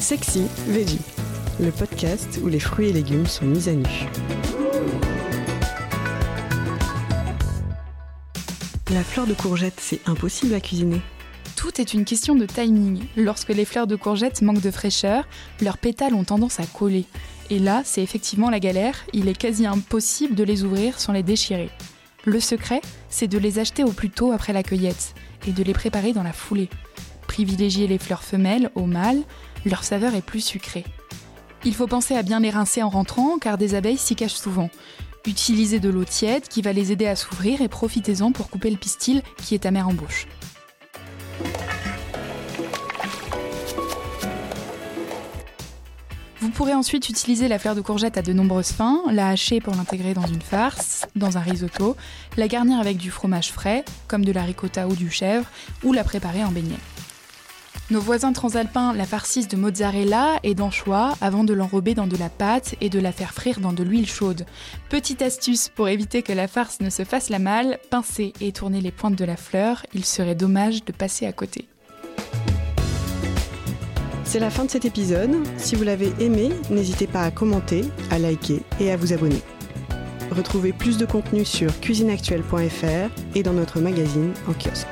Sexy Veggie, le podcast où les fruits et légumes sont mis à nu. La fleur de courgette, c'est impossible à cuisiner. Tout est une question de timing. Lorsque les fleurs de courgette manquent de fraîcheur, leurs pétales ont tendance à coller. Et là, c'est effectivement la galère, il est quasi impossible de les ouvrir sans les déchirer. Le secret, c'est de les acheter au plus tôt après la cueillette et de les préparer dans la foulée. Privilégier les fleurs femelles aux mâles, leur saveur est plus sucrée. Il faut penser à bien les rincer en rentrant car des abeilles s'y cachent souvent. Utilisez de l'eau tiède qui va les aider à s'ouvrir et profitez-en pour couper le pistil qui est amer en bouche. Vous pourrez ensuite utiliser la fleur de courgette à de nombreuses fins, la hacher pour l'intégrer dans une farce, dans un risotto, la garnir avec du fromage frais, comme de la ricotta ou du chèvre, ou la préparer en beignet. Nos voisins transalpins la farcissent de mozzarella et d'anchois avant de l'enrober dans de la pâte et de la faire frire dans de l'huile chaude. Petite astuce pour éviter que la farce ne se fasse la malle, pincez et tournez les pointes de la fleur, il serait dommage de passer à côté. C'est la fin de cet épisode. Si vous l'avez aimé, n'hésitez pas à commenter, à liker et à vous abonner. Retrouvez plus de contenu sur cuisineactuelle.fr et dans notre magazine en kiosque.